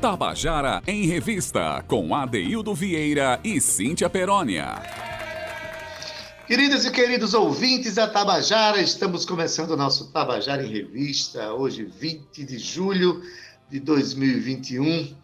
Tabajara em Revista, com Adeildo Vieira e Cíntia Perónia. Queridas e queridos ouvintes da Tabajara, estamos começando o nosso Tabajara em Revista, hoje 20 de julho de 2021.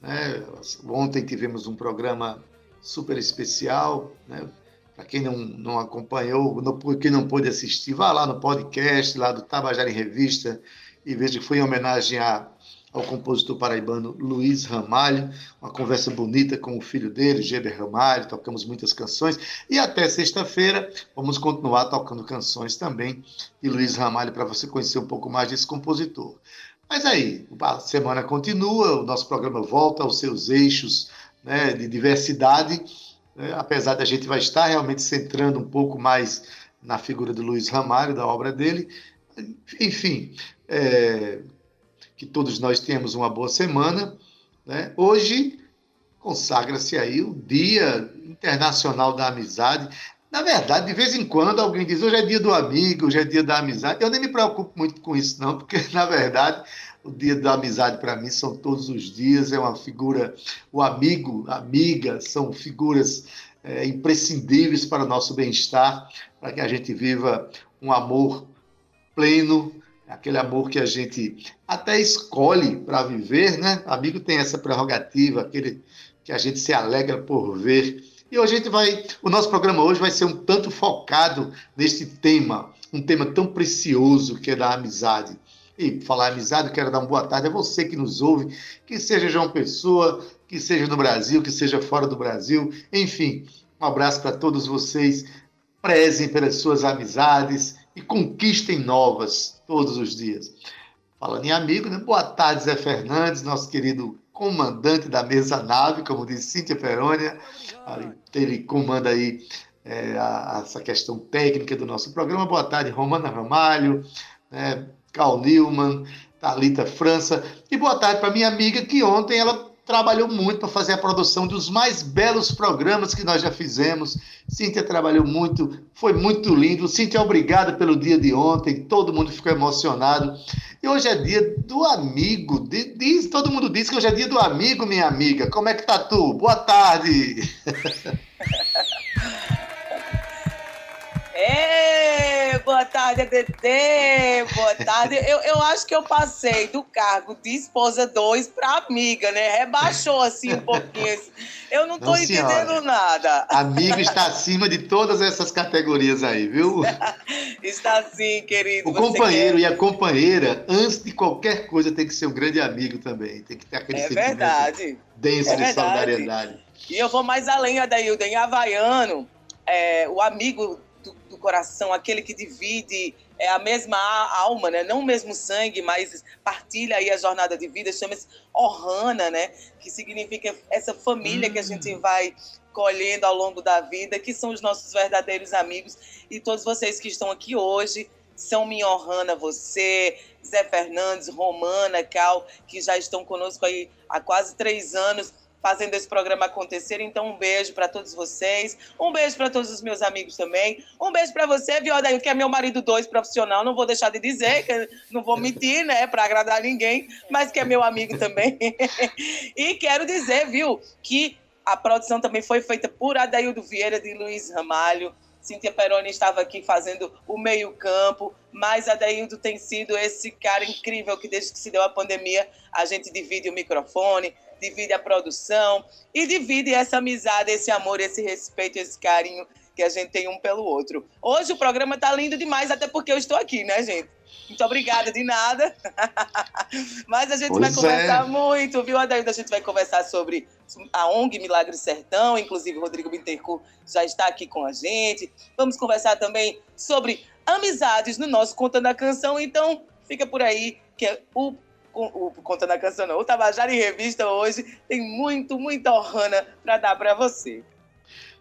Né? Ontem tivemos um programa super especial, né? Para quem não, não acompanhou, não, quem não pôde assistir, vá lá no podcast lá do Tabajara em Revista e veja que foi em homenagem a ao compositor paraibano Luiz Ramalho, uma conversa bonita com o filho dele, Geber Ramalho, tocamos muitas canções, e até sexta-feira vamos continuar tocando canções também de Luiz Ramalho para você conhecer um pouco mais desse compositor. Mas aí, a semana continua, o nosso programa volta aos seus eixos né, de diversidade, né, apesar da gente vai estar realmente centrando um pouco mais na figura de Luiz Ramalho, da obra dele. Enfim, é, que todos nós tenhamos uma boa semana. Né? Hoje consagra-se aí o Dia Internacional da Amizade. Na verdade, de vez em quando alguém diz hoje é dia do amigo, hoje é dia da amizade. Eu nem me preocupo muito com isso, não, porque, na verdade, o dia da amizade para mim são todos os dias, é uma figura, o amigo, amiga, são figuras é, imprescindíveis para o nosso bem-estar, para que a gente viva um amor pleno, aquele amor que a gente até escolhe para viver, né? Amigo tem essa prerrogativa, aquele que a gente se alegra por ver. E hoje a gente vai, o nosso programa hoje vai ser um tanto focado neste tema, um tema tão precioso que é da amizade. E falar amizade, quero dar uma boa tarde a você que nos ouve, que seja João Pessoa, que seja no Brasil, que seja fora do Brasil, enfim, um abraço para todos vocês. Prezem pelas suas amizades e conquistem novas todos os dias. Falando em amigo, né? boa tarde, Zé Fernandes, nosso querido comandante da mesa nave, como disse Cíntia Perônia. Ele comanda aí é, a, essa questão técnica do nosso programa. Boa tarde, Romana Ramalho, né? Carl Newman, Thalita França. E boa tarde para minha amiga, que ontem ela trabalhou muito para fazer a produção dos mais belos programas que nós já fizemos. Cíntia trabalhou muito, foi muito lindo. Cíntia, obrigada pelo dia de ontem, todo mundo ficou emocionado. E hoje é dia do amigo. Diz, todo mundo diz que hoje é dia do amigo, minha amiga. Como é que tá tu? Boa tarde. Boa tarde, ADT. Boa tarde. Eu, eu acho que eu passei do cargo de esposa 2 para amiga, né? Rebaixou assim um pouquinho. Eu não estou entendendo nada. Amigo está acima de todas essas categorias aí, viu? está sim, querido. O companheiro quer... e a companheira, antes de qualquer coisa, tem que ser um grande amigo também. Tem que ter aquele é verdade. denso é de verdade. solidariedade. E eu vou mais além, Adaildo. Em Havaiano, é, o amigo do, coração, aquele que divide é, a mesma alma, né? não o mesmo sangue, mas partilha aí a jornada de vida, chama-se Ohana, né? que significa essa família que a gente hum. vai colhendo ao longo da vida, que são os nossos verdadeiros amigos. E todos vocês que estão aqui hoje, são minha Ohana, você, Zé Fernandes, Romana, Cal, que já estão conosco aí há quase três anos fazendo esse programa acontecer. Então, um beijo para todos vocês. Um beijo para todos os meus amigos também. Um beijo para você, Viodaí, que é meu marido dois profissional. Não vou deixar de dizer, que não vou mentir, né, para agradar ninguém, mas que é meu amigo também. e quero dizer, viu, que a produção também foi feita por Adaildo Vieira de Luiz Ramalho. Cíntia Peroni estava aqui fazendo o meio-campo, mas Adaildo tem sido esse cara incrível que, desde que se deu a pandemia, a gente divide o microfone, divide a produção e divide essa amizade, esse amor, esse respeito, esse carinho que a gente tem um pelo outro. Hoje o programa tá lindo demais, até porque eu estou aqui, né, gente? Muito obrigada de nada. Mas a gente pois vai conversar é. muito, viu, Adaildo? A gente vai conversar sobre a ONG Milagre Sertão, inclusive o Rodrigo Bittencourt já está aqui com a gente. Vamos conversar também sobre amizades no nosso Contando a Canção, então fica por aí que é o, Contando a Canção não, o Tabajara em Revista hoje tem muito, muita Ohana para dar para você.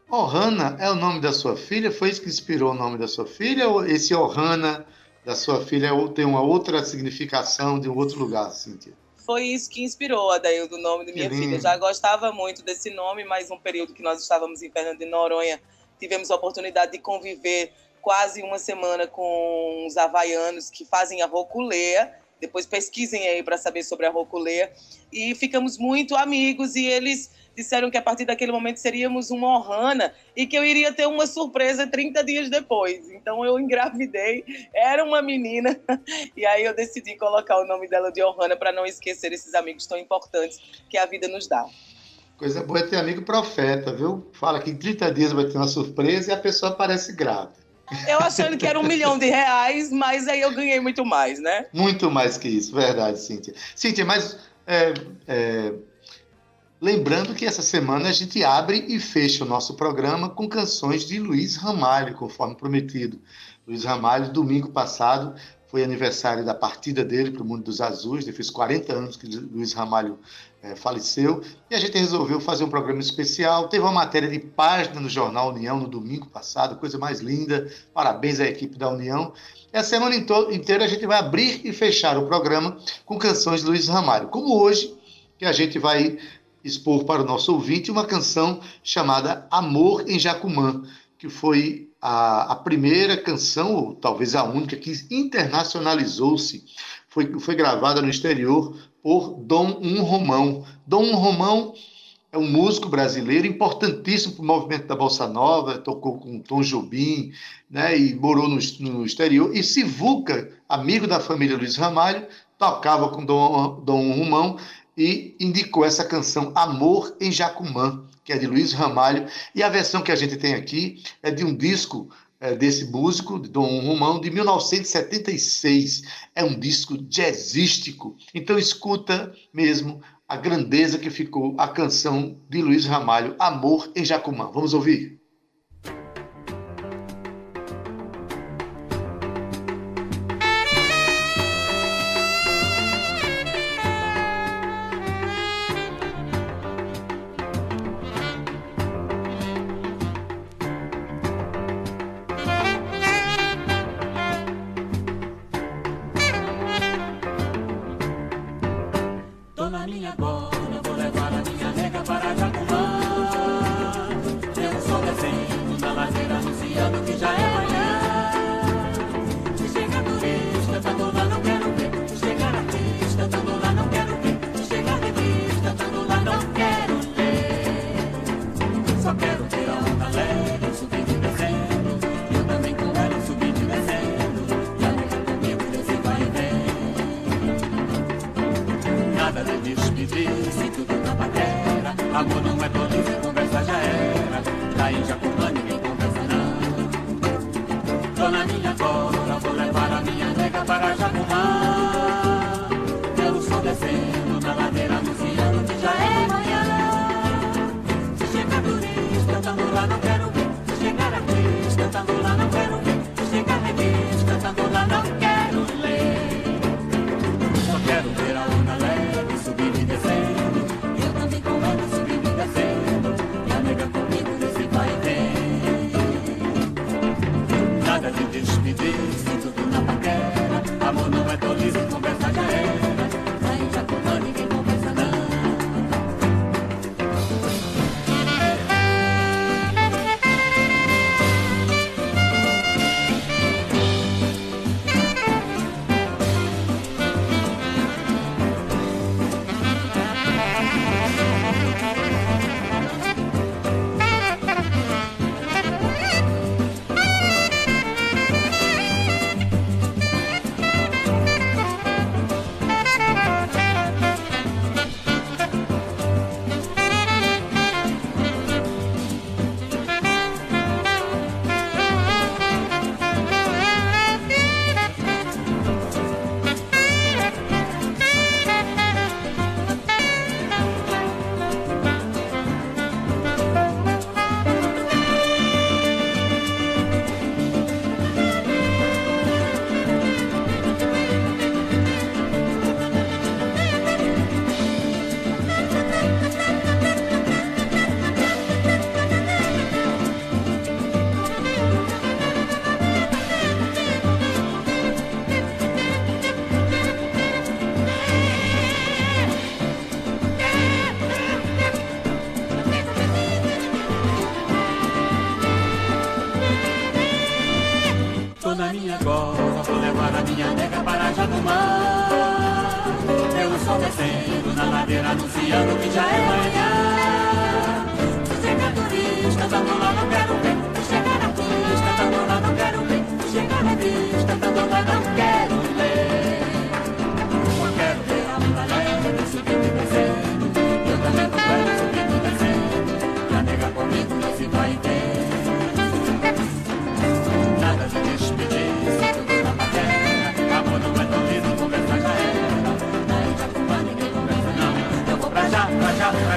Ohana é o nome da sua filha? Foi isso que inspirou o nome da sua filha? Ou esse Ohana da sua filha tem uma outra significação de um outro lugar, Cíntia? Foi isso que inspirou a daí do nome da minha filha. Eu já gostava muito desse nome, mas um período que nós estávamos em Fernando de Noronha, tivemos a oportunidade de conviver quase uma semana com os havaianos que fazem a roculeia, Depois pesquisem aí para saber sobre a Roculeia. E ficamos muito amigos e eles disseram que a partir daquele momento seríamos uma Ohana e que eu iria ter uma surpresa 30 dias depois. Então eu engravidei, era uma menina, e aí eu decidi colocar o nome dela de Ohana para não esquecer esses amigos tão importantes que a vida nos dá. Coisa boa é ter amigo profeta, viu? Fala que em 30 dias vai ter uma surpresa e a pessoa aparece grávida. Eu achando que era um milhão de reais, mas aí eu ganhei muito mais, né? Muito mais que isso, verdade, Cíntia. Cíntia, mas é, é, lembrando que essa semana a gente abre e fecha o nosso programa com canções de Luiz Ramalho, conforme prometido. Luiz Ramalho, domingo passado, foi aniversário da partida dele para o Mundo dos Azuis, ele fez 40 anos que Luiz Ramalho é, faleceu, e a gente resolveu fazer um programa especial. Teve uma matéria de página no Jornal União no domingo passado, coisa mais linda. Parabéns à equipe da União. E a semana inteira a gente vai abrir e fechar o programa com canções de Luiz Ramalho, como hoje, que a gente vai expor para o nosso ouvinte uma canção chamada Amor em Jacumã, que foi a, a primeira canção, ou talvez a única, que internacionalizou-se, foi, foi gravada no exterior por Dom Um Romão. Dom Um Romão é um músico brasileiro importantíssimo para o movimento da Bossa Nova, tocou com Tom Jobim, né, e morou no, no exterior. E Sivuca, amigo da família Luiz Ramalho, tocava com Dom, Dom Romão e indicou essa canção Amor em Jacumã que é de Luiz Ramalho, e a versão que a gente tem aqui é de um disco é, desse músico, Dom Romão, de 1976. É um disco jazzístico. Então escuta mesmo a grandeza que ficou a canção de Luiz Ramalho, Amor em Jacumã. Vamos ouvir?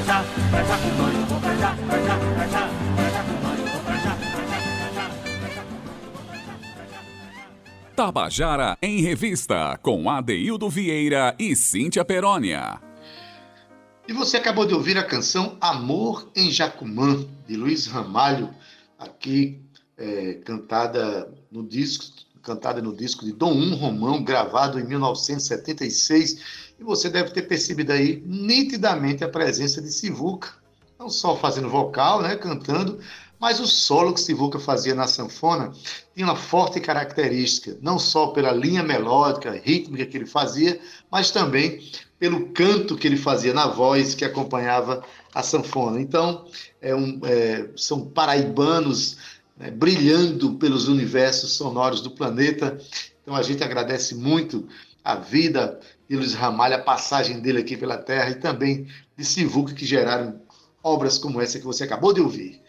Já, pra já, com banho. Vou pra já, pra já, pra já, pra já com banho. Vou pra já. Tabajara em Revista, com Adeildo Vieira e Cíntia Perónia. E você acabou de ouvir a canção Amor em Jacumã, de Luiz Ramalho, aqui é, cantada no disco, cantada no disco de Dom Um Romão, gravado em 1976. E você deve ter percebido aí nitidamente a presença de Sivuca, não só fazendo vocal, né, cantando, mas o solo que Sivuca fazia na sanfona tinha uma forte característica, não só pela linha melódica, rítmica que ele fazia, mas também pelo canto que ele fazia na voz que acompanhava a sanfona. Então, é um, é, são paraibanos né, brilhando pelos universos sonoros do planeta. Então, a gente agradece muito a vida de Luiz Ramalho, a passagem dele aqui pela Terra e também de Sivuca, que geraram obras como essa que você acabou de ouvir.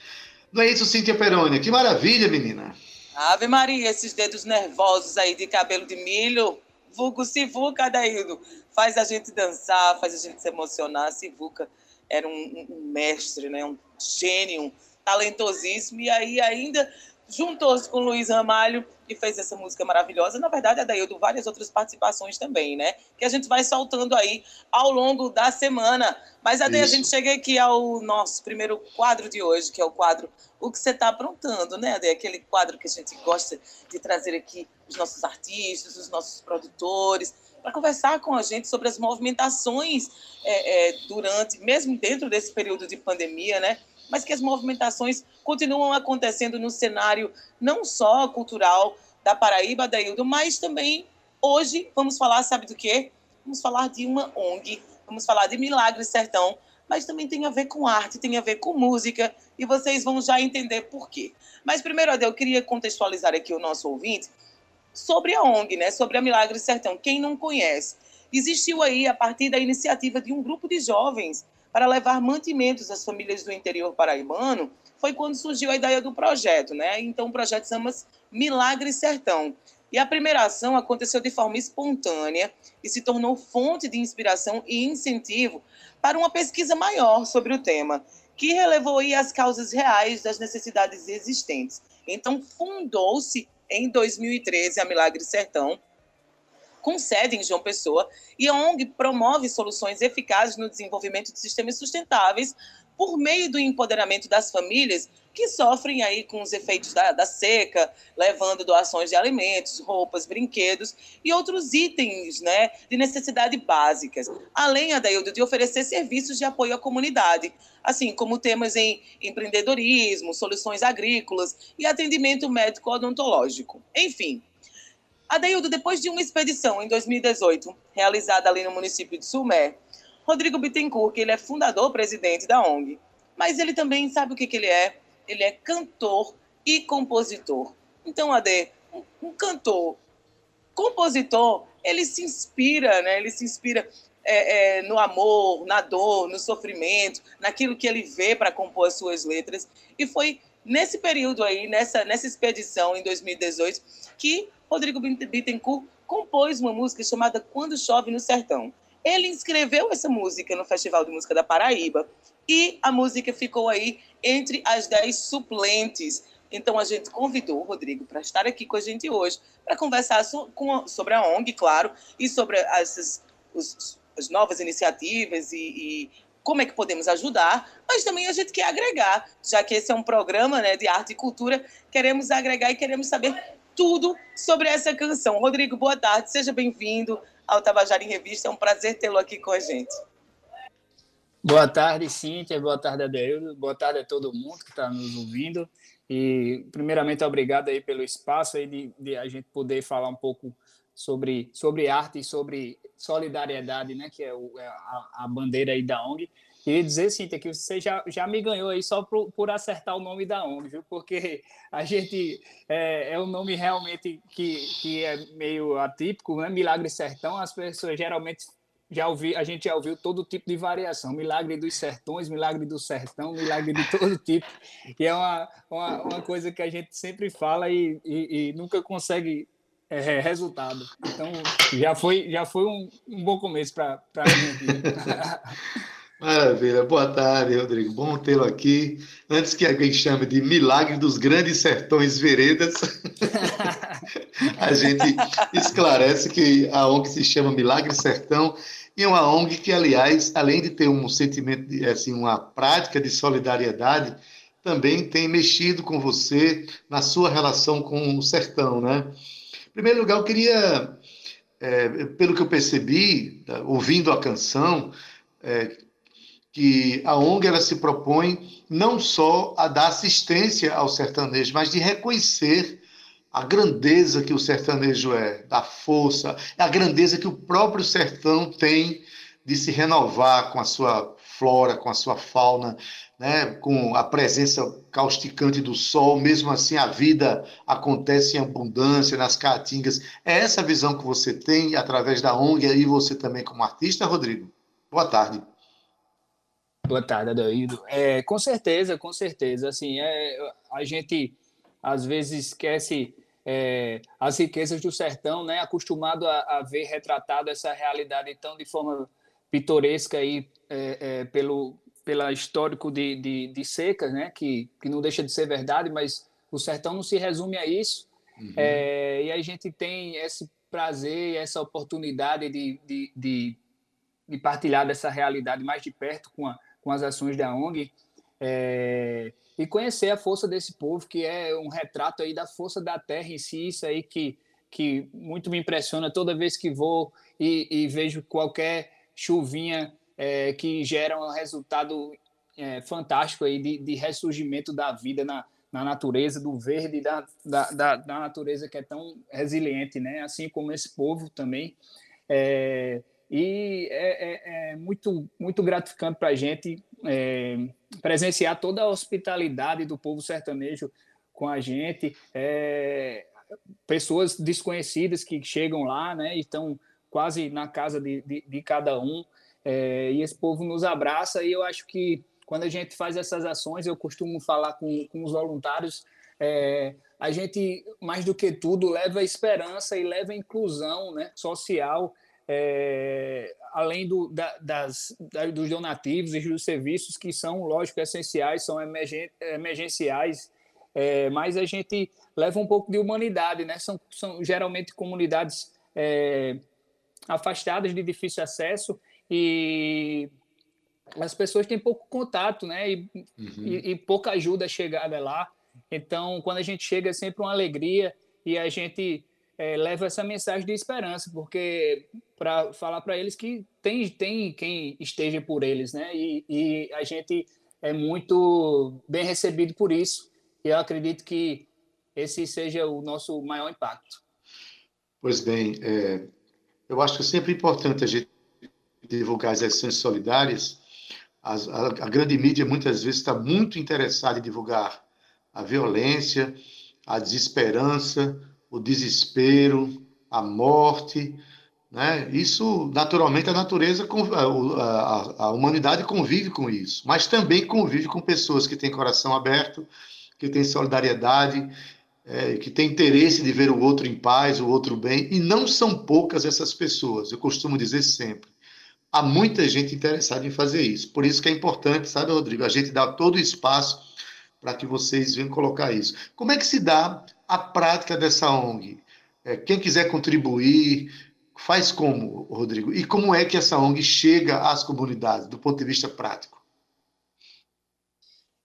Não é isso, Cíntia Perônia? Que maravilha, menina! Ave Maria, esses dedos nervosos aí de cabelo de milho, vulgo Sivuca, Adaildo, faz a gente dançar, faz a gente se emocionar. Sivuca era um, um- um mestre, né? um gênio, um talentosíssimo, e aí ainda juntou-se com Luiz Ramalho e fez essa música maravilhosa. Na verdade, Adaildo, várias outras participações também, né? Que a gente vai soltando aí ao longo da semana. Mas, Ade, a gente chega aqui ao nosso primeiro quadro de hoje, que é o quadro O que você está aprontando, né, Ade? Aquele quadro que a gente gosta de trazer aqui os nossos artistas, os nossos produtores, para conversar com a gente sobre as movimentações é, é, durante, mesmo dentro desse período de pandemia, né? Mas que as movimentações continuam acontecendo no cenário não só cultural da Paraíba, Daildo, mas também hoje vamos falar, sabe do quê? Vamos falar de uma ONG, vamos falar de Milagre Sertão, mas também tem a ver com arte, tem a ver com música, e vocês vão já entender por quê. Mas primeiro, Ade, eu queria contextualizar aqui o nosso ouvinte sobre a ONG, né? Sobre a Milagre Sertão. Quem não conhece, existiu aí a partir da iniciativa de um grupo de jovens para levar mantimentos às famílias do interior paraibano, foi quando surgiu a ideia do projeto, né? Então o projeto chama-se Milagre Sertão. E a primeira ação aconteceu de forma espontânea e se tornou fonte de inspiração e incentivo para uma pesquisa maior sobre o tema, que relevou as causas reais das necessidades existentes. Então fundou-se em 2013 a Milagre Sertão, com sede em João Pessoa, e a ONG promove soluções eficazes no desenvolvimento de sistemas sustentáveis por meio do empoderamento das famílias que sofrem aí com os efeitos da, da seca, levando doações de alimentos, roupas, brinquedos e outros itens né, de necessidade básicas, além, Adaildo, de oferecer serviços de apoio à comunidade, assim como temas em empreendedorismo, soluções agrícolas e atendimento médico odontológico. Enfim, Adaildo, depois de uma expedição em 2018, realizada ali no município de Sumé, Rodrigo Bittencourt, que ele é fundador, presidente da ONG, mas ele também sabe o que, que ele é? Ele é cantor e compositor. Então, Ade, um, um cantor, compositor, ele se inspira, né? Ele se inspira é, é, no amor, na dor, no sofrimento, naquilo que ele vê para compor as suas letras. E foi nesse período aí, nessa, nessa expedição em 2018, que Rodrigo Bittencourt compôs uma música chamada Quando Chove no Sertão. Ele inscreveu essa música no Festival de Música da Paraíba e a música ficou aí entre as dez suplentes. Então a gente convidou o Rodrigo para estar aqui com a gente hoje para conversar so, com, sobre a ONG, claro, e sobre essas, os, as novas iniciativas e, e, como é que podemos ajudar, mas também a gente quer agregar, já que esse é um programa né, de arte e cultura, queremos agregar e queremos saber tudo sobre essa canção. Rodrigo, boa tarde, seja bem-vindo ao Tabajara em Revista, é um prazer tê-lo aqui com a gente. Boa tarde, Cíntia, boa tarde, Adeildo, boa tarde a todo mundo que está nos ouvindo. E, primeiramente, obrigado aí pelo espaço aí de, de, a gente poder falar um pouco sobre, sobre arte e sobre solidariedade, né, que é, o, é a, a, bandeira aí da ONG. Queria dizer, Cíntia, que você já, já me ganhou aí só por, por acertar o nome da ONG, viu? Porque a gente é, é um nome realmente que, que é meio atípico, né? Milagre Sertão, as pessoas geralmente já ouvi, a gente já ouviu todo tipo de variação, milagre dos sertões, milagre do sertão, milagre de todo tipo, e é uma, uma, uma coisa que a gente sempre fala e, e, e nunca consegue é, resultado. Então, já foi, já foi um, um bom começo para gente. Maravilha. Boa tarde, Rodrigo. Bom tê-lo aqui. Antes que alguém chame de Milagre dos Grandes Sertões Veredas, a gente esclarece que a ONG se chama Milagre Sertão e é uma ONG que, aliás, além de ter um sentimento, de, assim, uma prática de solidariedade, também tem mexido com você na sua relação com o sertão, né? Em primeiro lugar, eu queria, é, pelo que eu percebi, tá, ouvindo a canção, é, que a ONG ela se propõe não só a dar assistência ao sertanejo, mas de reconhecer a grandeza que o sertanejo é, da força, a grandeza que o próprio sertão tem de se renovar com a sua flora, com a sua fauna, né, com a presença causticante do sol, mesmo assim a vida acontece em abundância nas caatingas. É essa visão que você tem através da ONG e você também como artista, Rodrigo? Boa tarde. Boa tarde, Adaildo. É, com certeza, com certeza. Assim, é, a gente às vezes esquece é, as riquezas do sertão, né? Acostumado a, a, ver retratado essa realidade tão de forma pitoresca aí é, é, pelo pela histórico de, de, de, secas, né? Que, que não deixa de ser verdade, mas o sertão não se resume a isso. Uhum. É, e a gente tem esse prazer, essa oportunidade de, de, de, de partilhar dessa realidade mais de perto com a, com as ações da ONG é, e conhecer a força desse povo, que é um retrato aí da força da terra em si, isso aí que, que muito me impressiona toda vez que vou e, e vejo qualquer chuvinha é, que gera um resultado é, fantástico aí de, de, ressurgimento da vida na, na natureza, do verde, da, da, da, da, natureza que é tão resiliente, né? assim como esse povo também. É, e é, muito, muito gratificante para a gente é, presenciar toda a hospitalidade do povo sertanejo com a gente, é, pessoas desconhecidas que chegam lá, né, e estão quase na casa de, de, de cada um, é, e esse povo nos abraça, e eu acho que quando a gente faz essas ações, eu costumo falar com, com os voluntários, é, a gente, mais do que tudo, leva esperança e leva inclusão né, social é, além do, da, das, da, dos donativos e dos serviços que são, lógico, essenciais, são emergen, emergenciais, é, mas a gente leva um pouco de humanidade, né? São, são geralmente comunidades é, afastadas de difícil acesso e as pessoas têm pouco contato, né? E, uhum. e, e pouca ajuda chegada lá. Então, quando a gente chega, é sempre uma alegria e a gente é, leva essa mensagem de esperança, porque para falar para eles que tem, tem quem esteja por eles, né? E, e, a gente é muito bem recebido por isso. E eu acredito que esse seja o nosso maior impacto. Pois bem, é, eu acho que é sempre importante a gente divulgar as ações solidárias. As, a, a grande mídia muitas vezes está muito interessada em divulgar a violência, a desesperança, o desespero, a morte, né? Isso, naturalmente, a natureza, a, humanidade convive com isso, mas também convive com pessoas que têm coração aberto, que têm solidariedade, é, que têm interesse de ver o outro em paz, o outro bem, e não são poucas essas pessoas, eu costumo dizer sempre. Há muita gente interessada em fazer isso. Por isso que é importante, sabe, Rodrigo, a gente dar todo o espaço para que vocês venham colocar isso. Como é que se dá a prática dessa ONG? É, quem quiser contribuir, faz como, Rodrigo? E como é que essa ONG chega às comunidades, do ponto de vista prático?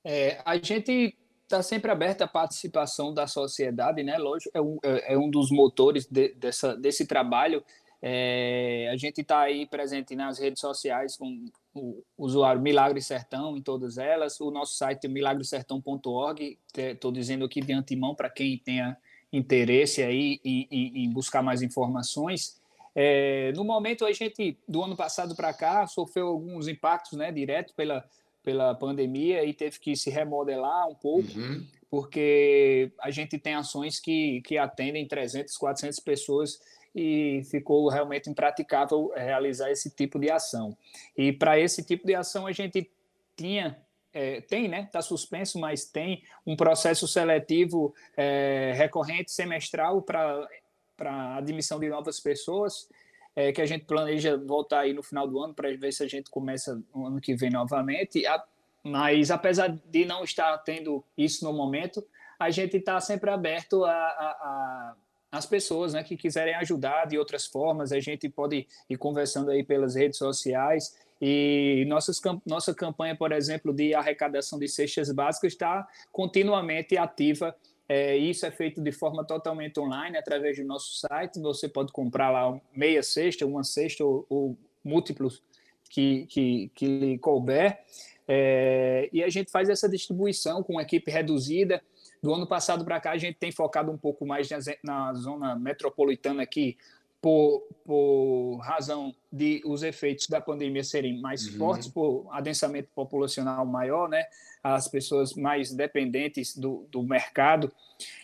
É, a gente está sempre aberto à participação da sociedade, né? Lógico, é um, é, é um dos motores de, dessa, desse trabalho. É, a gente está aí presente nas redes sociais com o usuário Milagre Sertão em todas elas, o nosso site é milagresertão.org, estou dizendo aqui de antemão para quem tenha interesse aí em, em, em buscar mais informações. É, no momento, a gente, do ano passado para cá, sofreu alguns impactos né, direto pela, pela pandemia e teve que se remodelar um pouco, uhum. porque a gente tem ações que, que atendem 300, 400 pessoas e ficou realmente impraticável realizar esse tipo de ação. E para esse tipo de ação, a gente tinha é, tem, né? Está suspenso, mas tem um processo seletivo é, recorrente semestral para para admissão de novas pessoas, é, que a gente planeja voltar aí no final do ano para ver se a gente começa no ano que vem novamente. A, mas apesar de não estar tendo isso no momento, a gente está sempre aberto a, a, a as pessoas né, que quiserem ajudar de outras formas, a gente pode ir conversando aí pelas redes sociais e nossas, nossa campanha, por exemplo, de arrecadação de cestas básicas está continuamente ativa. É, isso é feito de forma totalmente online, através do nosso site. Você pode comprar lá meia cesta, uma cesta ou, ou múltiplos que, que, que lhe couber. É, e a gente faz essa distribuição com equipe reduzida. Do ano passado para cá, a gente tem focado um pouco mais na, na zona metropolitana aqui, por, por razão de os efeitos da pandemia serem mais uhum. fortes, por adensamento populacional maior, né? As pessoas mais dependentes do, do mercado.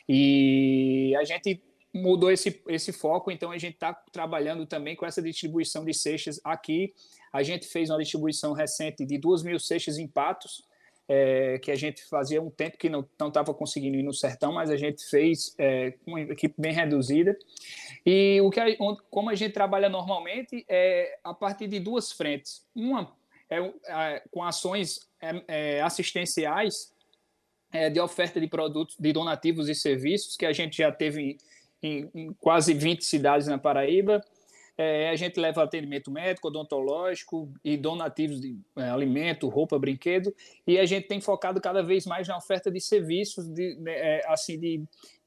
E a gente mudou esse, esse foco, então a gente está trabalhando também com essa distribuição de cestas aqui. A gente fez uma distribuição recente de duas mil cestas em patos, é, que a gente fazia um tempo que não estava conseguindo ir no sertão, mas a gente fez é, com uma equipe bem reduzida. E o que a, como a gente trabalha normalmente é a partir de duas frentes. Uma é, com ações é, é, assistenciais é, de oferta de produtos, de donativos e serviços, que a gente já teve em, em quase 20 cidades na Paraíba. É, a gente leva atendimento médico, odontológico e donativos de é, alimento, roupa, brinquedo, e a gente tem focado cada vez mais na oferta de serviços, de, de é, assim, de,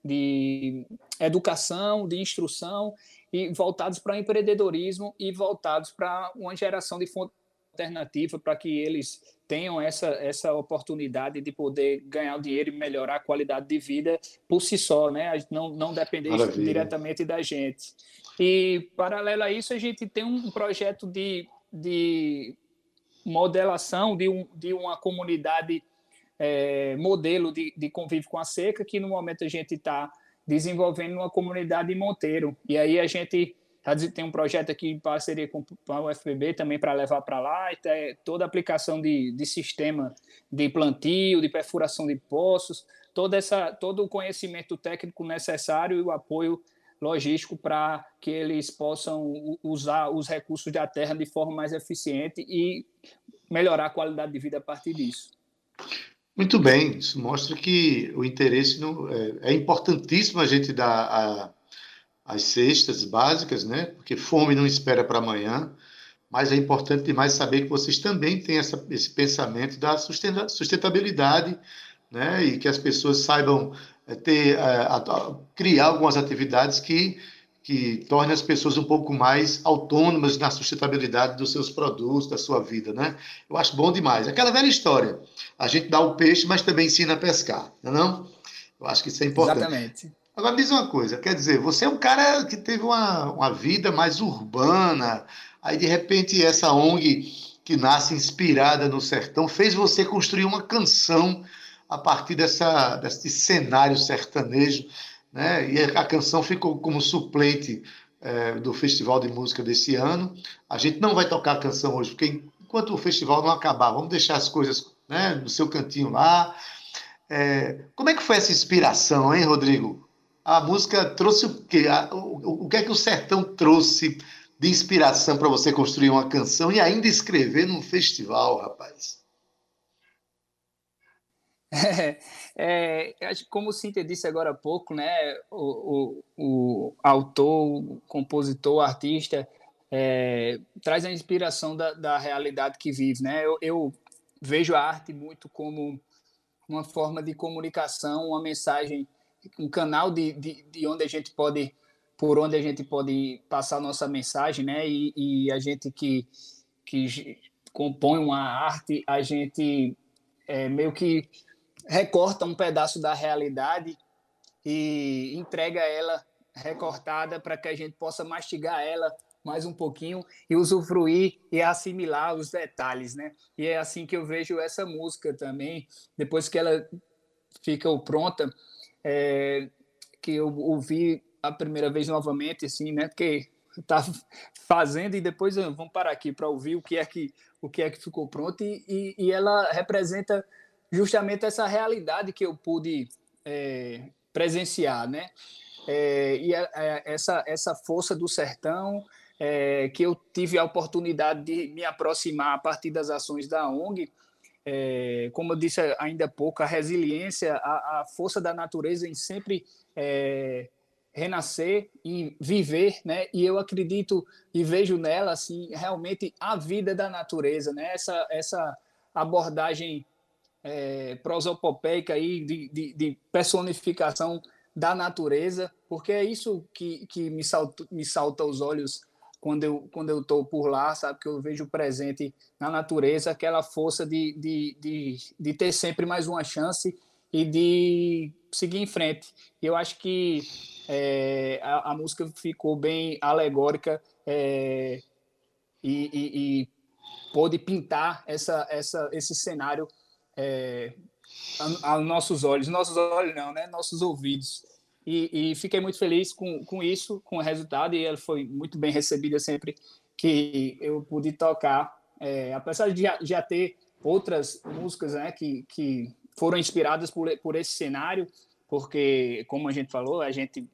de educação, de instrução, e voltados para empreendedorismo e voltados para uma geração de fonte alternativa para que eles tenham essa, essa oportunidade de poder ganhar o dinheiro e melhorar a qualidade de vida por si só, né? Não, não depender Maravilha. diretamente da gente. E, paralelo a isso, a gente tem um projeto de, de modelação de, um, de uma comunidade é, modelo de, de convívio com a seca, que no momento a gente está desenvolvendo uma comunidade em Monteiro. E aí a gente tá, tem um projeto aqui em parceria com a UFPB também para levar para lá, e toda a aplicação de, de sistema de plantio, de perfuração de poços, toda essa, todo o conhecimento técnico necessário e o apoio logístico para que eles possam usar os recursos da terra de forma mais eficiente e melhorar a qualidade de vida a partir disso. Muito bem, isso mostra que o interesse é, é, importantíssimo a gente dar a, as cestas básicas, né? Porque fome não espera para amanhã, mas é importante demais saber que vocês também têm essa, esse pensamento da sustentabilidade, né? E que as pessoas saibam ter, é, criar algumas atividades que, que tornem as pessoas um pouco mais autônomas na sustentabilidade dos seus produtos, da sua vida, né? Eu acho bom demais. Aquela velha história, a gente dá o peixe, mas também ensina a pescar, não é não? Eu acho que isso é importante. Exatamente. Agora, me diz uma coisa, quer dizer, você é um cara que teve uma, uma vida mais urbana, aí de repente essa ONG que nasce inspirada no sertão fez você construir uma canção a partir dessa, desse cenário sertanejo, né? E a canção ficou como suplente é, do Festival de Música desse ano. A gente não vai tocar a canção hoje, porque enquanto o festival não acabar, vamos deixar as coisas né, no seu cantinho lá. É, como é que foi essa inspiração, hein, Rodrigo? A música trouxe o quê? A, o, o que é que o sertão trouxe de inspiração para você construir uma canção e ainda escrever num festival, rapaz? É, é, como o Cíntia disse agora há pouco, né, o, o, o autor, o compositor, o artista, é, traz a inspiração da, da, realidade que vive. Né? Eu, eu, vejo a arte muito como uma forma de comunicação, uma mensagem, um canal de, de, de onde a gente pode, por onde a gente pode passar nossa mensagem, né? E, e a gente que, que compõe uma arte, a gente é, meio que recorta um pedaço da realidade e entrega ela recortada para que a gente possa mastigar ela mais um pouquinho e usufruir e assimilar os detalhes, né? E é assim que eu vejo essa música também, depois que ela fica pronta, é, que eu ouvi a primeira vez novamente, assim, né? Porque tá fazendo e depois vamos parar aqui para ouvir o que é que o que é que ficou pronto e, e, e ela representa justamente essa realidade que eu pude é, presenciar, né? É, e a, a, essa essa força do sertão é, que eu tive a oportunidade de me aproximar a partir das ações da ONG, é, como eu disse ainda há pouco, a resiliência, a, a força da natureza em sempre é, renascer e viver, né? E eu acredito e vejo nela assim realmente a vida da natureza, né? Essa essa abordagem é, prosopopeica aí de, de, de, personificação da natureza, porque é isso que, que me salta me salta aos olhos quando eu quando eu estou por lá, sabe que eu vejo presente na natureza aquela força de, de, de, de ter sempre mais uma chance e de seguir em frente. Eu acho que é, a, a, música ficou bem alegórica é, e, e, e, pôde pintar essa, essa, esse cenário é, aos nossos olhos. Nossos olhos não, né? Nossos ouvidos. E, e, fiquei muito feliz com, com isso, com o resultado, e ela foi muito bem recebida sempre que eu pude tocar. É, apesar de já, já, ter outras músicas né, que, que foram inspiradas por, por esse cenário, porque, como a gente falou, a gente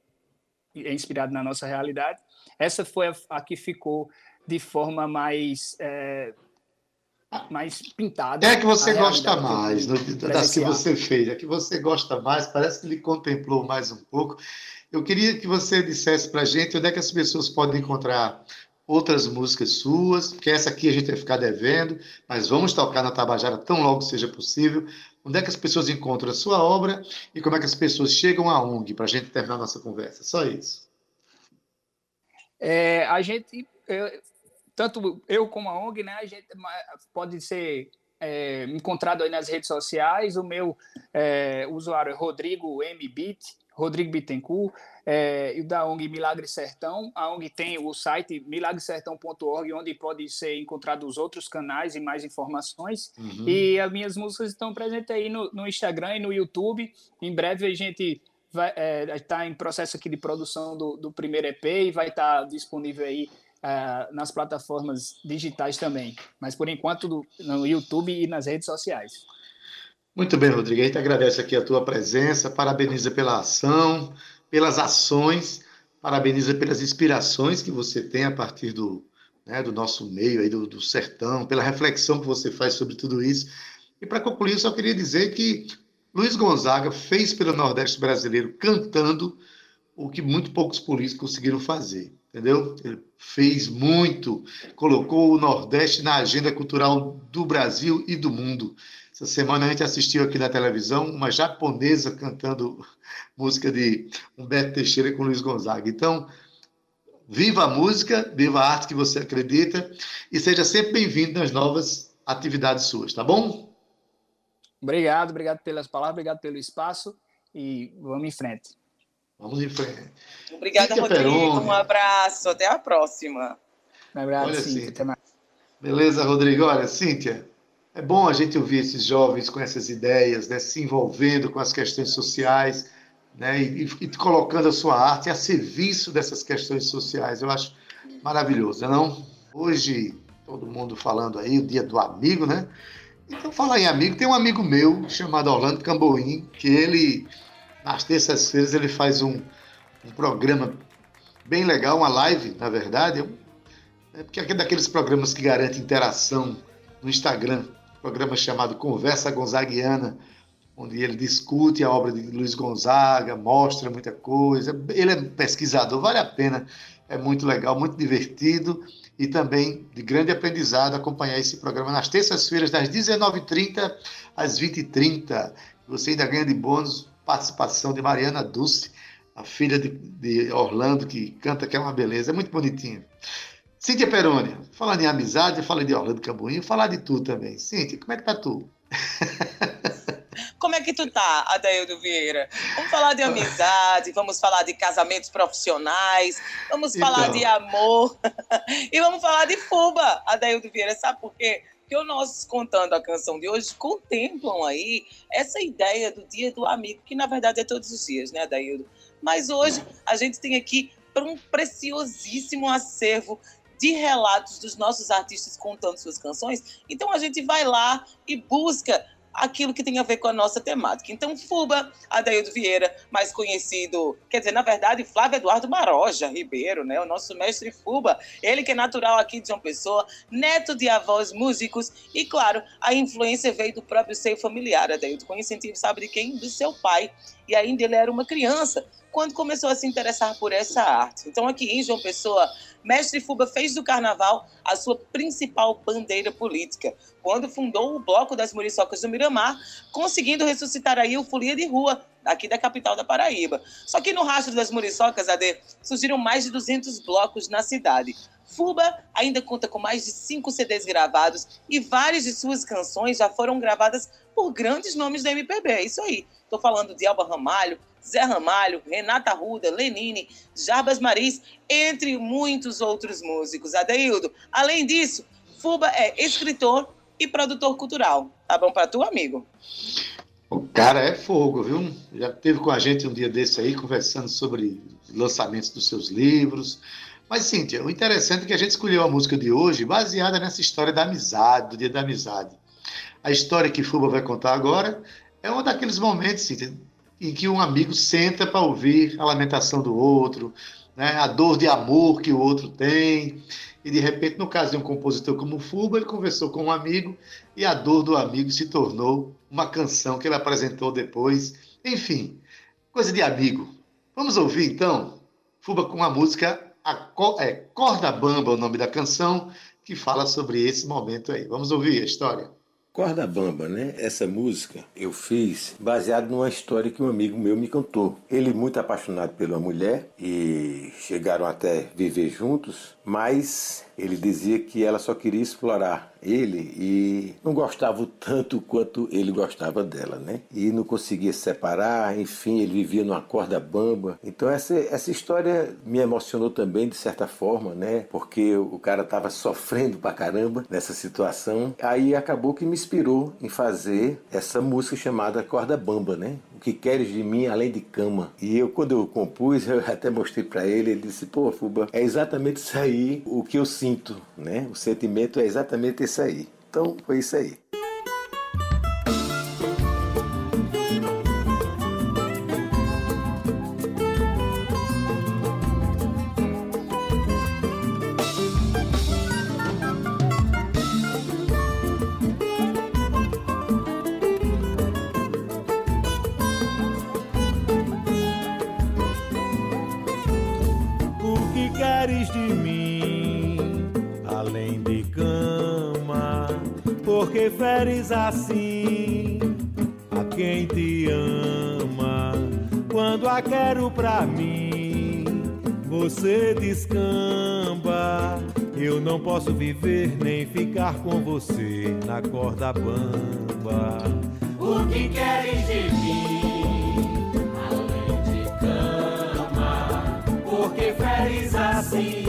é inspirado na nossa realidade. Essa foi a, a que ficou de forma mais é, mais pintada. É que você gosta mais no, das que você fez, a que você gosta mais, parece que ele contemplou mais um pouco. Eu queria que você dissesse para a gente onde é que as pessoas podem encontrar outras músicas suas, que essa aqui a gente vai ficar devendo, mas vamos tocar na Tabajara tão logo seja possível. Onde é que as pessoas encontram a sua obra e como é que as pessoas chegam à ONG para a gente terminar a nossa conversa? Só isso. É, a gente, eu, tanto eu como a ONG, né, a gente pode ser é, encontrado aí nas redes sociais. O meu é, usuário é Rodrigo MBit, Rodrigo Bittencourt, é, e da ONG Milagre Sertão. A ONG tem o site milagresertão.org, onde pode ser encontrado os outros canais e mais informações. Uhum. E as minhas músicas estão presentes aí no, no Instagram e no YouTube. Em breve a gente vai estar é, em processo aqui de produção do, do primeiro EP e vai estar disponível aí é, nas plataformas digitais também. Mas por enquanto no YouTube e nas redes sociais. Muito bem, Rodrigo. A gente agradece aqui a tua presença, parabeniza pela ação, pelas ações, parabeniza pelas inspirações que você tem a partir do, né, do nosso meio, aí, do, do sertão, pela reflexão que você faz sobre tudo isso. E para concluir, só queria dizer que Luiz Gonzaga fez pelo Nordeste brasileiro cantando o que muito poucos políticos conseguiram fazer, entendeu? Ele fez muito, colocou o Nordeste na agenda cultural do Brasil e do mundo. Essa semana a gente assistiu aqui na televisão uma japonesa cantando música de Humberto Teixeira com Luiz Gonzaga. Então, viva a música, viva a arte que você acredita e seja sempre bem-vindo nas novas atividades suas, tá bom? Obrigado, obrigado pelas palavras, obrigado pelo espaço e vamos em frente. Vamos em frente. Obrigada, Cíntia Rodrigo. Peroni. Um abraço, até a próxima. Um abraço, Olha, Cíntia. Até mais. Beleza, Rodrigo. Olha, Cíntia, é bom a gente ouvir esses jovens com essas ideias, né, se envolvendo com as questões sociais, né, e, e, colocando a sua arte a serviço dessas questões sociais. Eu acho maravilhoso, não? Hoje, todo mundo falando aí, o dia do amigo, né? Então, falar em amigo, tem um amigo meu chamado Orlando Camboim, que ele, nas terças-feiras, ele faz um, um, programa bem legal, uma live, na verdade, é porque é daqueles programas que garantem interação no Instagram programa chamado Conversa Gonzaguiana, onde ele discute a obra de Luiz Gonzaga, mostra muita coisa. Ele é pesquisador, vale a pena, é muito legal, muito divertido e também de grande aprendizado acompanhar esse programa nas terças-feiras, das 19h30 às 20h30. Você ainda ganha de bônus participação de Mariana Dulce, a filha de, de Orlando, que canta que é uma beleza, é muito bonitinho. Cíntia Peroni, falando em amizade, fala de Orlando Cambuinho, falar de tu também. Cíntia, como é que tá tu? Como é que tu tá, Adaildo Vieira? Vamos falar de amizade, vamos falar de casamentos profissionais, vamos falar Então. de amor e vamos falar de fuba, Adaildo Vieira. Sabe por quê? Porque o nosso Contando a Canção de hoje contemplam aí essa ideia do Dia do Amigo, que na verdade é todos os dias, né, Adaildo? Mas hoje a gente tem aqui um preciosíssimo acervo de relatos dos nossos artistas contando suas canções. Então a gente vai lá e busca aquilo que tem a ver com a nossa temática. Então, Fuba, Adaildo Vieira, mais conhecido, quer dizer, na verdade, Flávio Eduardo Maroja Ribeiro, né? O nosso mestre Fuba, ele que é natural aqui de João Pessoa, neto de avós músicos e, claro, a influência veio do próprio seio familiar, Adaildo, com incentivo, sabe de quem? Do seu pai. E ainda ele era uma criança quando começou a se interessar por essa arte. Então, aqui em João Pessoa, Mestre Fuba fez do carnaval a sua principal bandeira política, quando fundou o Bloco das Muriçocas do Miramar, conseguindo ressuscitar aí o Folia de Rua, aqui da capital da Paraíba. Só que no rastro das Muriçocas, AD, surgiram mais de 200 blocos na cidade. Fuba ainda conta com mais de cinco CDs gravados e várias de suas canções já foram gravadas por grandes nomes da MPB. É isso aí. Estou falando de Alba Ramalho, Zé Ramalho, Renata Ruda, Lenine, Jarbas Maris, entre muitos outros músicos. Adeildo, além disso, Fuba é escritor e produtor cultural. Tá bom para tu, amigo? O cara é fogo, viu? Já esteve com a gente um dia desse aí, conversando sobre lançamentos dos seus livros. Mas, Cíntia, o interessante é que a gente escolheu a música de hoje baseada nessa história da amizade, do Dia da Amizade. A história que Fuba vai contar agora é um daqueles momentos, Cíntia, em que um amigo senta para ouvir a lamentação do outro, né? a dor de amor que o outro tem. E, de repente, no caso de um compositor como Fuba, ele conversou com um amigo e a dor do amigo se tornou uma canção que ele apresentou depois. Enfim, coisa de amigo. Vamos ouvir, então, Fuba com a música a Co- é, Corda Bamba, o nome da canção, que fala sobre esse momento aí. Vamos ouvir a história. Corda Bamba, né? Essa música eu fiz baseado numa história que um amigo meu me contou. Ele muito apaixonado pela mulher e chegaram até viver juntos, mas ele dizia que ela só queria explorar ele e não gostava tanto quanto ele gostava dela, né? E não conseguia se separar, enfim, ele vivia numa corda bamba. Então essa, essa história me emocionou também de certa forma, né? Porque o cara estava sofrendo pra caramba nessa situação. Aí acabou que me inspirou em fazer essa música chamada Corda Bamba, né? O que queres de mim além de cama. E eu quando eu compus, eu até mostrei para ele, ele disse: "Pô, Fuba, é exatamente isso aí o que eu sinto, né? O sentimento é exatamente isso aí". Então, foi isso aí. Assim a quem te ama? Quando a quero pra mim, você descamba. Eu não posso viver nem ficar com você na corda bamba. O que queres de mim, além de cama? porque feres assim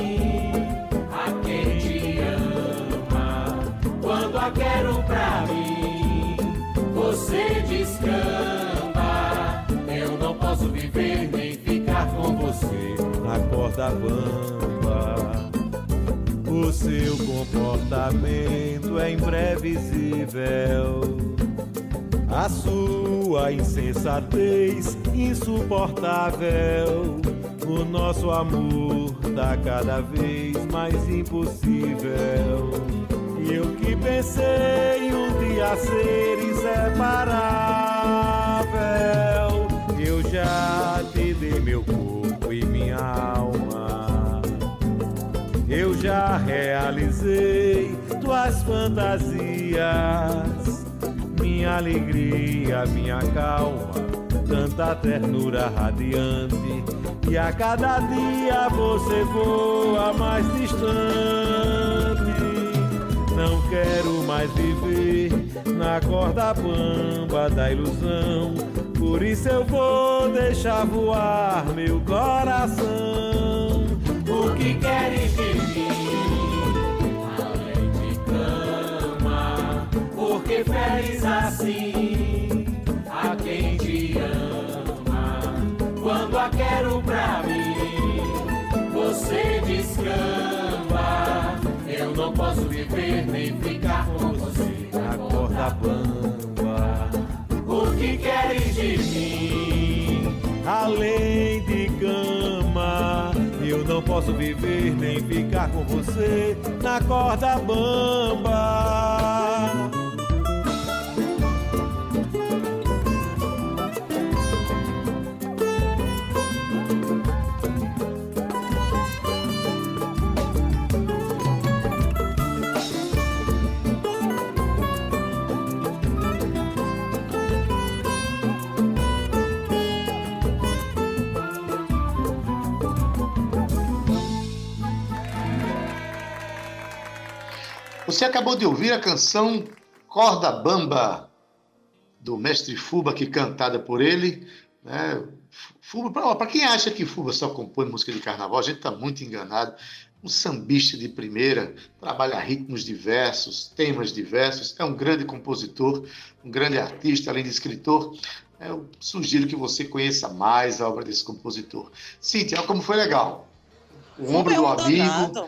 a quem te ama. Quando a quero pra mim, você descamba. Eu não posso viver nem ficar com você na corda bamba. O seu comportamento é imprevisível. A sua insensatez insuportável. O nosso amor tá cada vez mais impossível. E eu que pensei dia ser inseparável. Eu já te dei meu corpo e minha alma. Eu já realizei tuas fantasias, minha alegria, minha calma, tanta ternura radiante. E a cada dia você voa mais distante. Não quero mais viver na corda bamba da ilusão. Por isso eu vou deixar voar meu coração. O que queres de mim? Além de cama, porque feliz assim a quem te ama. Quando a quero pra mim, você descamba. Posso viver nem ficar com você Na corda bamba, O que queres de mim? além de cama, eu não posso viver nem ficar com você na corda bamba. Você acabou de ouvir a canção Corda Bamba, do mestre Fuba, que cantada por ele. Né? Fuba, para quem acha que Fuba só compõe música de carnaval, a gente está muito enganado. Um sambista de primeira, trabalha ritmos diversos, temas diversos, é um grande compositor, um grande artista, além de escritor. Eu sugiro que você conheça mais a obra desse compositor. Cíntia, olha como foi legal. O ombro é do amigo, danado.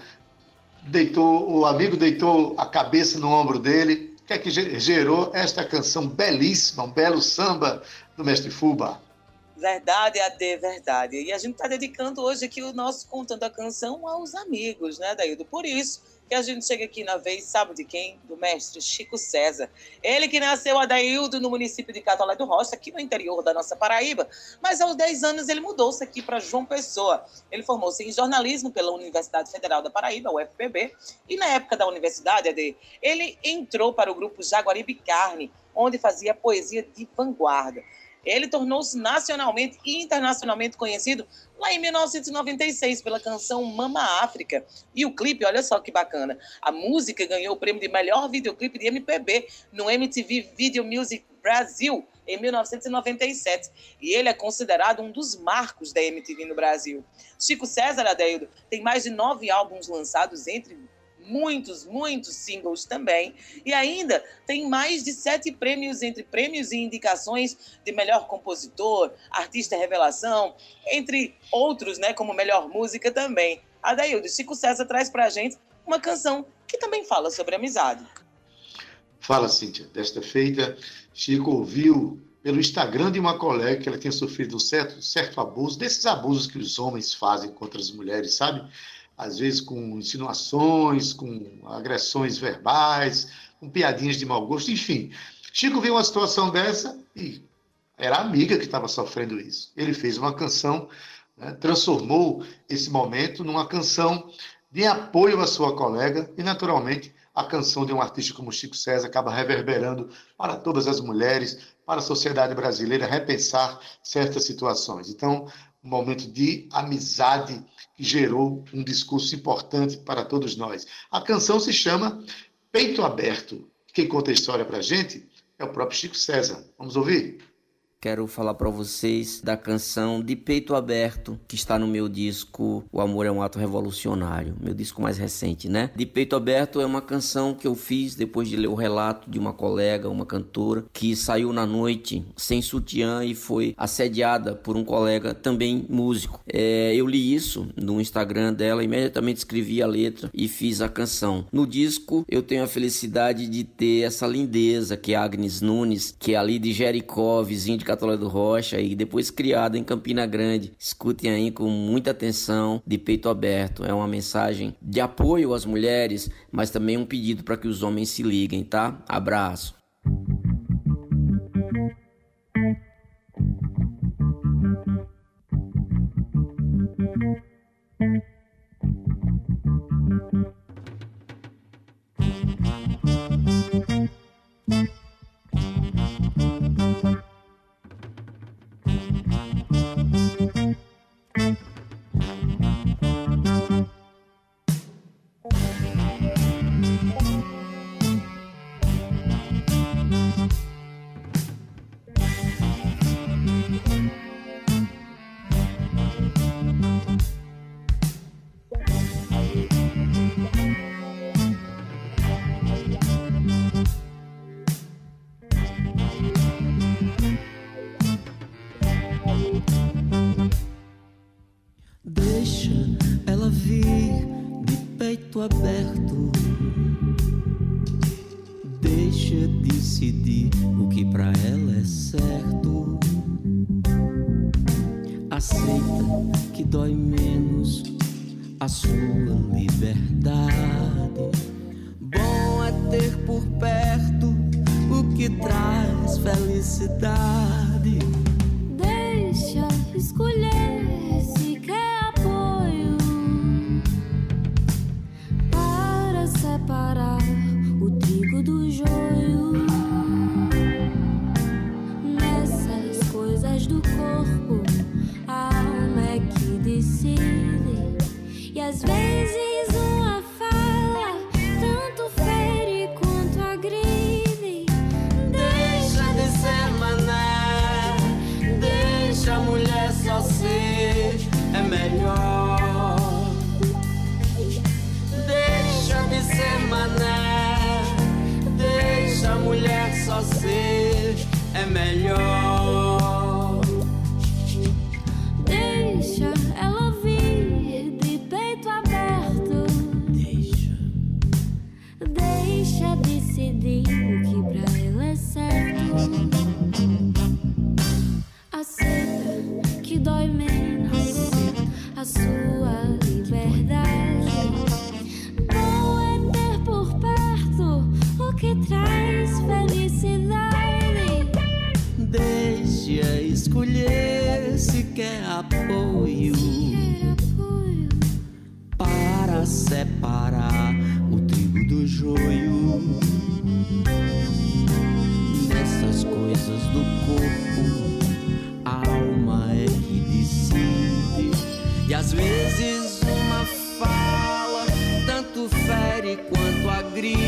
Deitou, o amigo deitou a cabeça no ombro dele. Que é que ge- gerou esta canção belíssima, um belo samba do mestre Fuba? Verdade, AD, verdade. E a gente está dedicando hoje aqui o nosso Contando a Canção aos amigos, né, Daildo? Por isso que a gente chega aqui na vez, sabe de quem? Do mestre Chico César. Ele que nasceu, Adaildo, no município de Catolé do Rocha, aqui no interior da nossa Paraíba, mas aos 10 anos ele mudou-se aqui para João Pessoa. Ele formou-se em jornalismo pela Universidade Federal da Paraíba, UFPB, e na época da universidade, AD, ele entrou para o grupo Jaguaribe Carne, onde fazia poesia de vanguarda. Ele tornou-se nacionalmente e internacionalmente conhecido lá em 1996 pela canção Mama África. E o clipe, olha só que bacana. A música ganhou o prêmio de melhor videoclipe de MPB no MTV Video Music Brasil em 1997. E ele é considerado um dos marcos da MTV no Brasil. Chico César Adeildo tem mais de nove álbuns lançados entre muitos, muitos singles também. E ainda tem mais de sete prêmios entre prêmios e indicações de melhor compositor, artista revelação, entre outros, né, como melhor música também. Adaildo, Chico César traz pra gente uma canção que também fala sobre amizade. Fala, Cíntia. Desta feita, Chico ouviu pelo Instagram de uma colega que ela tinha sofrido um certo, certo abuso, desses abusos que os homens fazem contra as mulheres, sabe? Às vezes com insinuações, com agressões verbais, com piadinhas de mau gosto, enfim. Chico viu uma situação dessa e era a amiga que estava sofrendo isso. Ele fez uma canção, né, transformou esse momento numa canção de apoio à sua colega e, naturalmente, a canção de um artista como Chico César acaba reverberando para todas as mulheres, para a sociedade brasileira repensar certas situações. Então, um momento de amizade que gerou um discurso importante para todos nós. A canção se chama Peito Aberto. Quem conta a história para a gente é o próprio Chico César. Vamos ouvir? Quero falar para vocês da canção De Peito Aberto, que está no meu disco O Amor é um Ato Revolucionário, meu disco mais recente, né? De Peito Aberto é uma canção que eu fiz depois de ler o relato de uma colega, uma cantora, que saiu na noite sem sutiã e foi assediada por um colega também músico. É, eu li isso no Instagram dela, imediatamente escrevi a letra e fiz a canção. No disco eu tenho a felicidade de ter essa lindeza que é Agnes Nunes, que é ali de Jericó, vizinho de Catolé do Rocha e depois criada em Campina Grande. Escutem aí com muita atenção, de peito aberto. É uma mensagem de apoio às mulheres, mas também um pedido para que os homens se liguem, tá? Abraço. Peito aberto. Deixa decidir o que pra ela é certo. Aceita que dói menos a sua liberdade. Bom é ter por perto o que traz felicidade. Deixa escolher Quer apoio para separar o trigo do joio. Nessas coisas do corpo, a alma é que decide. E às vezes uma fala tanto fere quanto agride.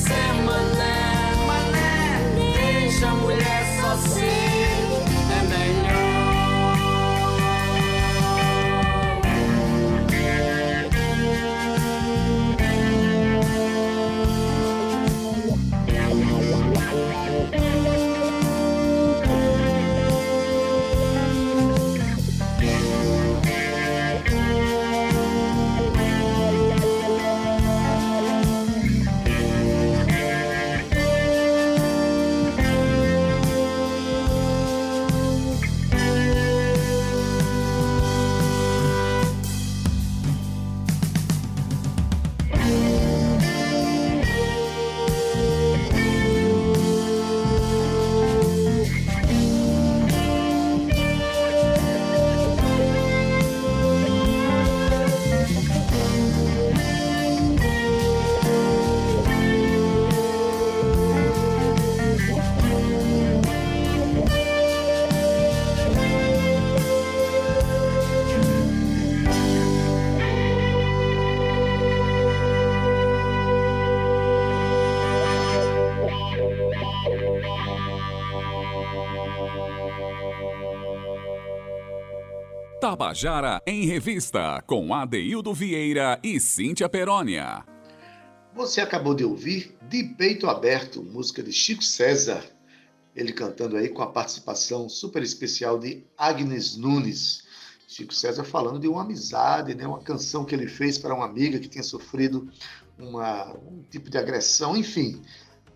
Ser mané, mané, deixa a mulher só ser, Tabajara em Revista, com Adeildo Vieira e Cíntia Perónia. Você acabou de ouvir De Peito Aberto, música de Chico César. Ele cantando aí com a participação super especial de Agnes Nunes. Chico César falando de uma amizade, né? uma canção que ele fez para uma amiga que tinha sofrido uma, um tipo de agressão, enfim.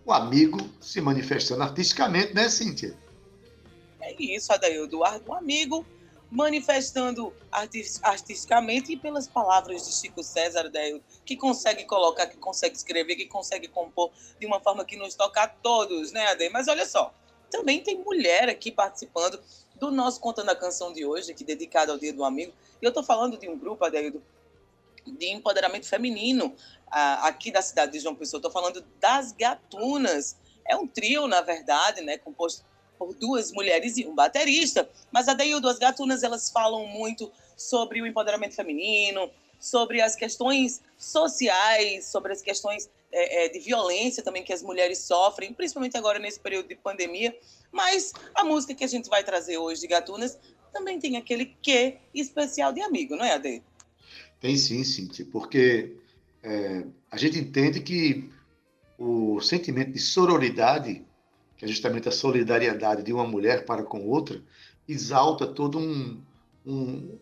O amigo se manifestando artisticamente, né, Cíntia? É isso, Adaildo. Um amigo manifestando artis- artisticamente e pelas palavras de Chico César, Adaildo, que consegue colocar, que consegue escrever, que consegue compor de uma forma que nos toca a todos, né, Adaildo? Mas olha só, também tem mulher aqui participando do nosso Contando a Canção de hoje, aqui dedicado ao Dia do Amigo. E eu estou falando de um grupo, Adaildo, de empoderamento feminino aqui da cidade de João Pessoa. Estou falando das Gatunas. É um trio, na verdade, né, composto por duas mulheres e um baterista. Mas a Deildo, as gatunas, elas falam muito sobre o empoderamento feminino, sobre as questões sociais, sobre as questões é, é, de violência também que as mulheres sofrem, principalmente agora nesse período de pandemia. Mas a música que a gente vai trazer hoje de Gatunas também tem aquele quê especial de amigo, não é, Ade? Tem sim, Cintia, porque é, a gente entende que o sentimento de sororidade, que é justamente a solidariedade de uma mulher para com outra, exalta todo um, um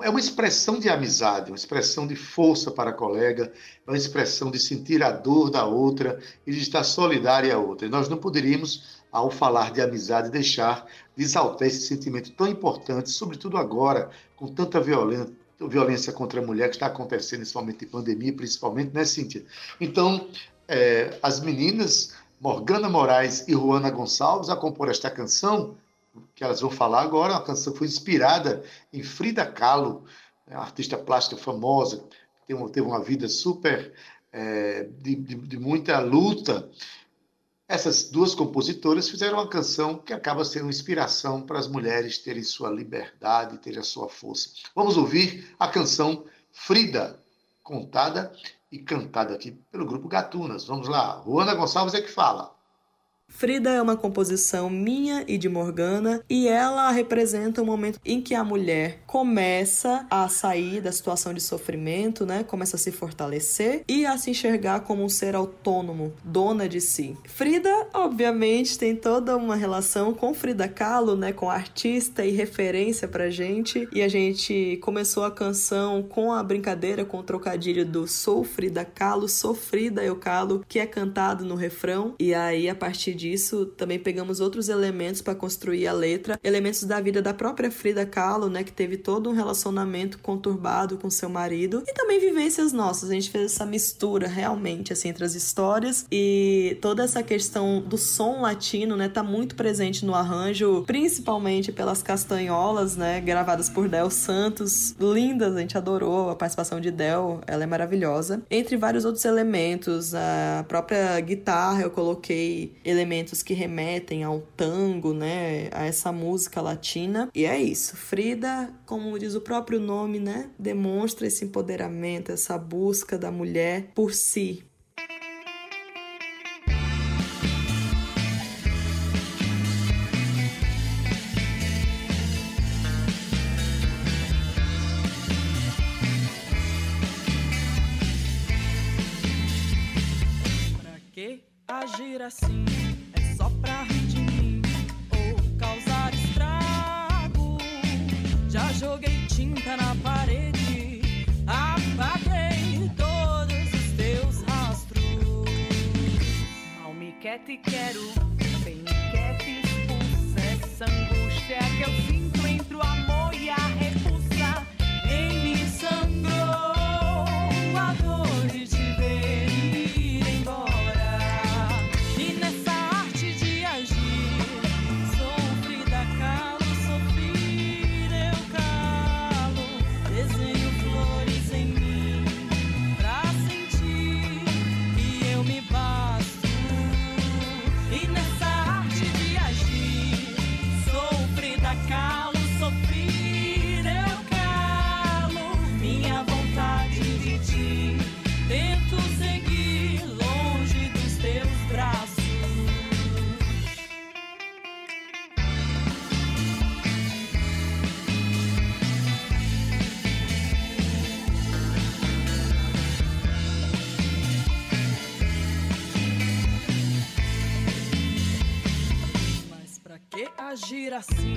é uma expressão de amizade, uma expressão de força para a colega, é uma expressão de sentir a dor da outra e de estar solidária à outra. E nós não poderíamos, ao falar de amizade, deixar de exaltar esse sentimento tão importante, sobretudo agora, com tanta violência, violência contra a mulher que está acontecendo nesse momento de pandemia, principalmente, né, Cíntia? Então, é, as meninas Morgana Moraes e Juana Gonçalves a compor esta canção que elas vão falar agora, uma canção foi inspirada em Frida Kahlo, né, artista plástica famosa, que teve uma vida super é, de, de, de muita luta. Essas duas compositoras fizeram uma canção que acaba sendo inspiração para as mulheres terem sua liberdade, terem a sua força. Vamos ouvir a canção Frida, contada e cantada aqui pelo grupo Gatunas. Vamos lá, Juana Gonçalves é que fala. Frida é uma composição minha e de Morgana e ela representa o um momento em que a mulher começa a sair da situação de sofrimento, né? Começa a se fortalecer e a se enxergar como um ser autônomo, dona de si. Frida, obviamente, tem toda uma relação com Frida Kahlo, né? Com artista e referência pra gente. E a gente começou a canção com a brincadeira, com o trocadilho do Sou Frida Kahlo, sou Frida eu Kahlo, que é cantado no refrão. E aí, a partir disso, também pegamos outros elementos para construir a letra, elementos da vida da própria Frida Kahlo, né, que teve todo um relacionamento conturbado com seu marido, e também vivências nossas. A gente fez essa mistura realmente assim entre as histórias e toda essa questão do som latino, né, tá muito presente no arranjo, principalmente pelas castanholas, né, gravadas por Del Santos, lindas, a gente adorou a participação de Del, ela é maravilhosa. Entre vários outros elementos, a própria guitarra eu coloquei elementos elementos que remetem ao tango, né, a essa música latina. E é isso. Frida, como diz o próprio nome, né, demonstra esse empoderamento, essa busca da mulher por si, assim é só pra rir de mim ou causar estrago. Já joguei tinta na parede, apaguei todos os teus rastros. Mal me quer, te quero, bem me quer, te expulsa essa angústia que eu sinto entre o amor agir assim?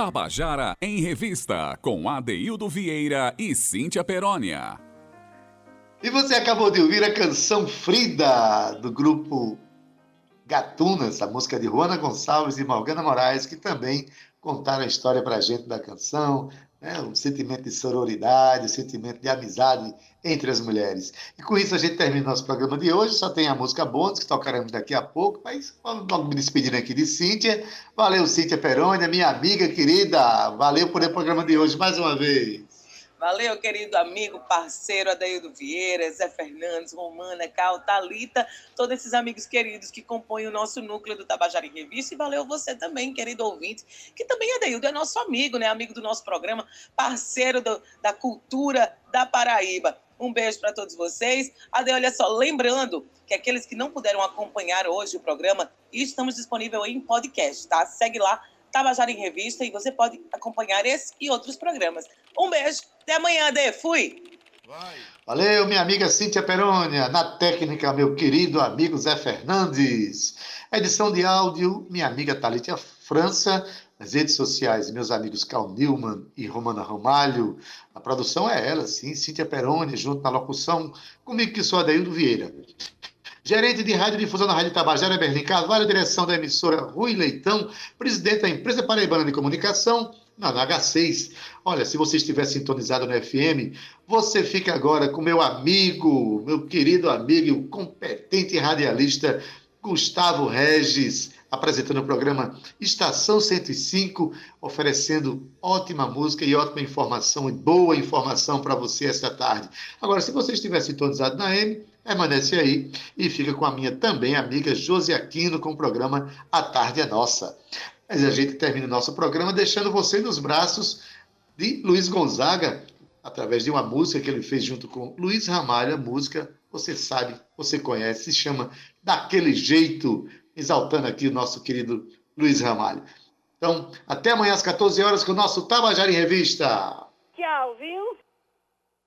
Tabajara em Revista, com Adeildo Vieira e Cíntia Perónia. E você acabou de ouvir a canção Frida, do grupo Gatunas, a música de Juana Gonçalves e Morgana Moraes, que também contaram a história para gente da canção, né? o sentimento de sororidade, o sentimento de amizade entre as mulheres. E com isso a gente termina o nosso programa de hoje. Só tem a música bônus, que tocaremos daqui a pouco, mas vamos me despedindo aqui de Cíntia. Valeu, Cíntia Perônia, minha amiga querida. Valeu por o programa de hoje mais uma vez. Valeu, querido amigo, parceiro Adaildo Vieira, Zé Fernandes, Romana, Cal, Talita, todos esses amigos queridos que compõem o nosso núcleo do Tabajara em Revista. E valeu você também, querido ouvinte, que também Adaildo é nosso amigo, né? Amigo do nosso programa, parceiro do, da cultura da Paraíba. Um beijo para todos vocês. Ade, olha só, lembrando que aqueles que não puderam acompanhar hoje o programa, estamos disponíveis em podcast, tá? Segue lá, Tabajara em Revista, e você pode acompanhar esse e outros programas. Um beijo, até amanhã, Ade. Fui! Valeu, minha amiga Cíntia Perônia. Na técnica, meu querido amigo Zé Fernandes. Edição de áudio, minha amiga Thalita França. Nas redes sociais, meus amigos Cal Newman e Romana Ramalho. A produção é ela, sim, Cíntia Peroni, junto na locução, comigo que sou Adaildo Vieira. Gerente de Rádio Difusão na Rádio Tabajara, Berlim Carvalho, direção da emissora Rui Leitão, presidente da empresa Paraibana de Comunicação, na H6. Olha, se você estiver sintonizado no FM, você fica agora com meu amigo, meu querido amigo e o competente radialista Gustavo Regis, apresentando o programa Estação 105, oferecendo ótima música e ótima informação e boa informação para você esta tarde. Agora, se você estiver sintonizado na M, permanece aí e fica com a minha também amiga Josi Aquino com o programa A Tarde é Nossa. Mas a gente termina o nosso programa deixando você nos braços de Luiz Gonzaga, através de uma música que ele fez junto com Luiz Ramalho, a música, você sabe, você conhece, se chama Daquele Jeito, exaltando aqui o nosso querido Luiz Ramalho. Então, até amanhã às 14 horas com o nosso Tabajara em Revista. Tchau, viu?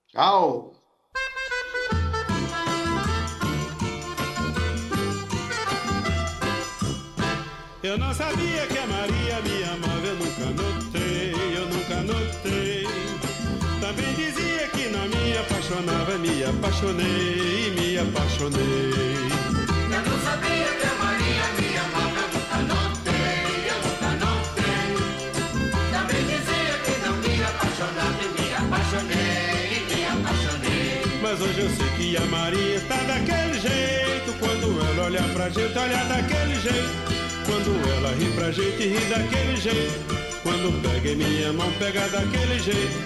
Tchau. Eu não sabia que a Maria me amava, eu nunca notei, eu nunca notei. Também dizia que não me apaixonava, me apaixonei, me apaixonei. Eu não sabia que a Maria me amava, eu nunca notei, eu nunca notei. Também dizia que não me apaixonava me apaixonei, me apaixonei. Mas hoje eu sei que a Maria tá daquele jeito. Quando ela olha pra gente, olha daquele jeito. Quando ela ri pra gente, ri daquele jeito. Quando pega em minha mão, pega daquele jeito.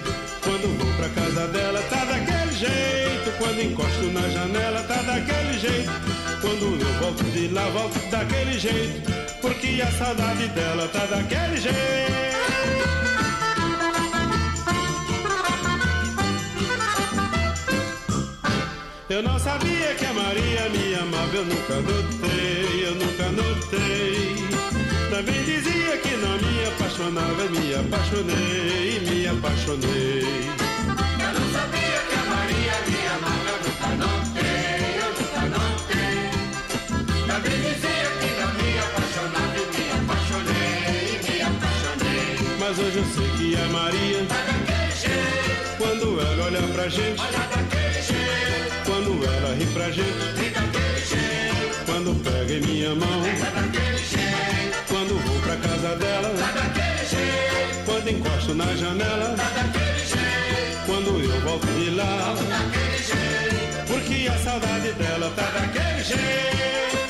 Quando vou pra casa dela, tá daquele jeito. Quando encosto na janela, tá daquele jeito. Quando eu volto de lá, volto daquele jeito. Porque a saudade dela tá daquele jeito. Eu não sabia que a Maria me amava, eu nunca notei, eu nunca notei. Também dizia que não me apaixonava, me apaixonei, me apaixonei. Eu não sabia que a Maria me amava, eu nunca notei, eu nunca notei. Também dizia que não me apaixonava me apaixonei, me apaixonei. Mas hoje eu sei que a Maria, Tá daquele jeito, quando ela olha pra gente, olha ela ri pra gente, ri daquele jeito, quando pega em minha mão, tá daquele jeito, quando vou pra casa dela, tá daquele jeito, quando encosto na janela, tá daquele jeito, quando eu volto de lá, daquele jeito. porque a saudade dela tá daquele jeito.